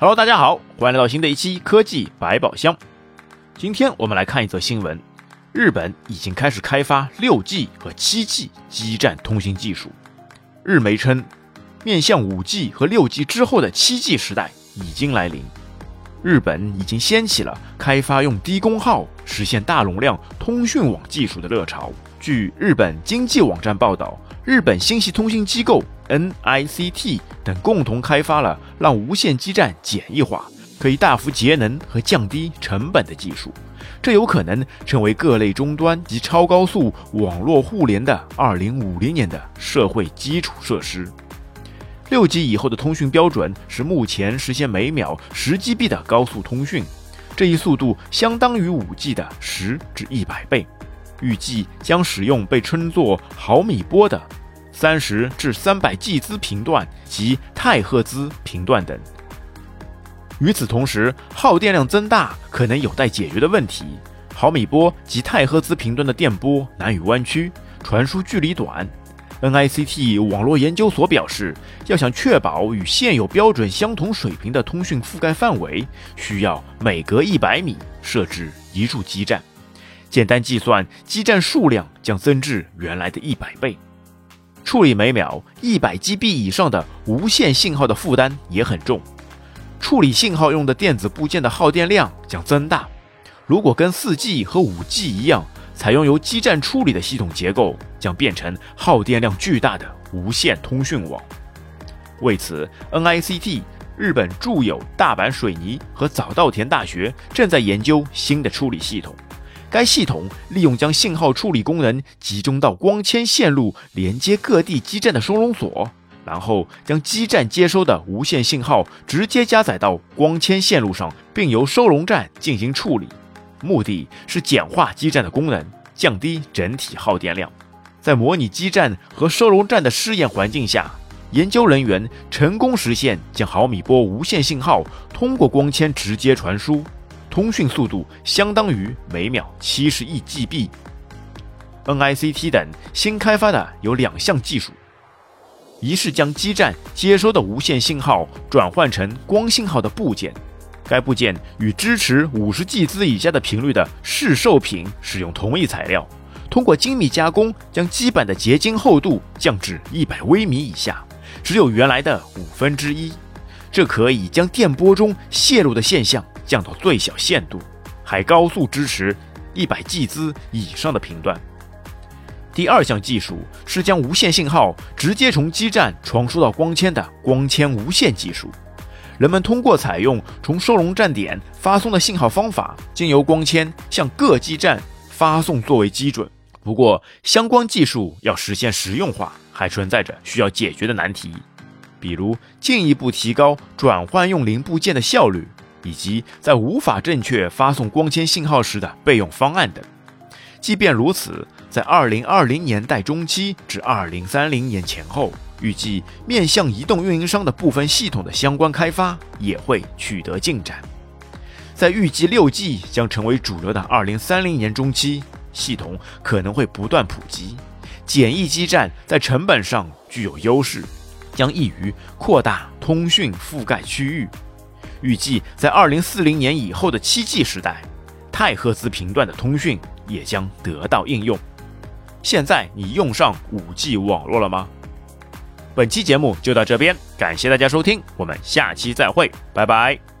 Hello，大家好，欢迎来到新的一期科技百宝箱。今天我们来看一则新闻：日本已经开始开发六 G 和七 G 基站通信技术。日媒称，面向五 G 和六 G 之后的七 G 时代已经来临。日本已经掀起了开发用低功耗实现大容量通讯网技术的热潮。据日本经济网站报道，日本信息通信机构。NICT 等共同开发了让无线基站简易化、可以大幅节能和降低成本的技术，这有可能成为各类终端及超高速网络互联的2050年的社会基础设施。六 G 以后的通讯标准是目前实现每秒十 GB 的高速通讯，这一速度相当于五 G 的十至一百倍。预计将使用被称作毫米波的。三十至三百 G 兹频段及太赫兹频段等。与此同时，耗电量增大可能有待解决的问题。毫米波及太赫兹频段的电波难以弯曲，传输距离短。NICT 网络研究所表示，要想确保与现有标准相同水平的通讯覆盖范围，需要每隔一百米设置一处基站。简单计算，基站数量将增至原来的一百倍。处理每秒一百 GB 以上的无线信号的负担也很重，处理信号用的电子部件的耗电量将增大。如果跟 4G 和 5G 一样，采用由基站处理的系统结构，将变成耗电量巨大的无线通讯网。为此，NICT 日本驻有大阪水泥和早稻田大学正在研究新的处理系统。该系统利用将信号处理功能集中到光纤线路连接各地基站的收容所，然后将基站接收的无线信号直接加载到光纤线路上，并由收容站进行处理。目的是简化基站的功能，降低整体耗电量。在模拟基站和收容站的试验环境下，研究人员成功实现将毫米波无线信号通过光纤直接传输。通讯速度相当于每秒七十亿 GB。NICT 等新开发的有两项技术，一是将基站接收的无线信号转换成光信号的部件，该部件与支持五十 G 兹以下的频率的市售品使用同一材料，通过精密加工将基板的结晶厚度降至一百微米以下，只有原来的五分之一，这可以将电波中泄露的现象。降到最小限度，还高速支持一百 G 兹以上的频段。第二项技术是将无线信号直接从基站传输到光纤的光纤无线技术。人们通过采用从收容站点发送的信号方法，经由光纤向各基站发送作为基准。不过，相关技术要实现实用化，还存在着需要解决的难题，比如进一步提高转换用零部件的效率。以及在无法正确发送光纤信号时的备用方案等。即便如此，在二零二零年代中期至二零三零年前后，预计面向移动运营商的部分系统的相关开发也会取得进展。在预计六 G 将成为主流的二零三零年中期，系统可能会不断普及。简易基站在成本上具有优势，将易于扩大通讯覆盖区域。预计在二零四零年以后的七 G 时代，太赫兹频段的通讯也将得到应用。现在你用上五 G 网络了吗？本期节目就到这边，感谢大家收听，我们下期再会，拜拜。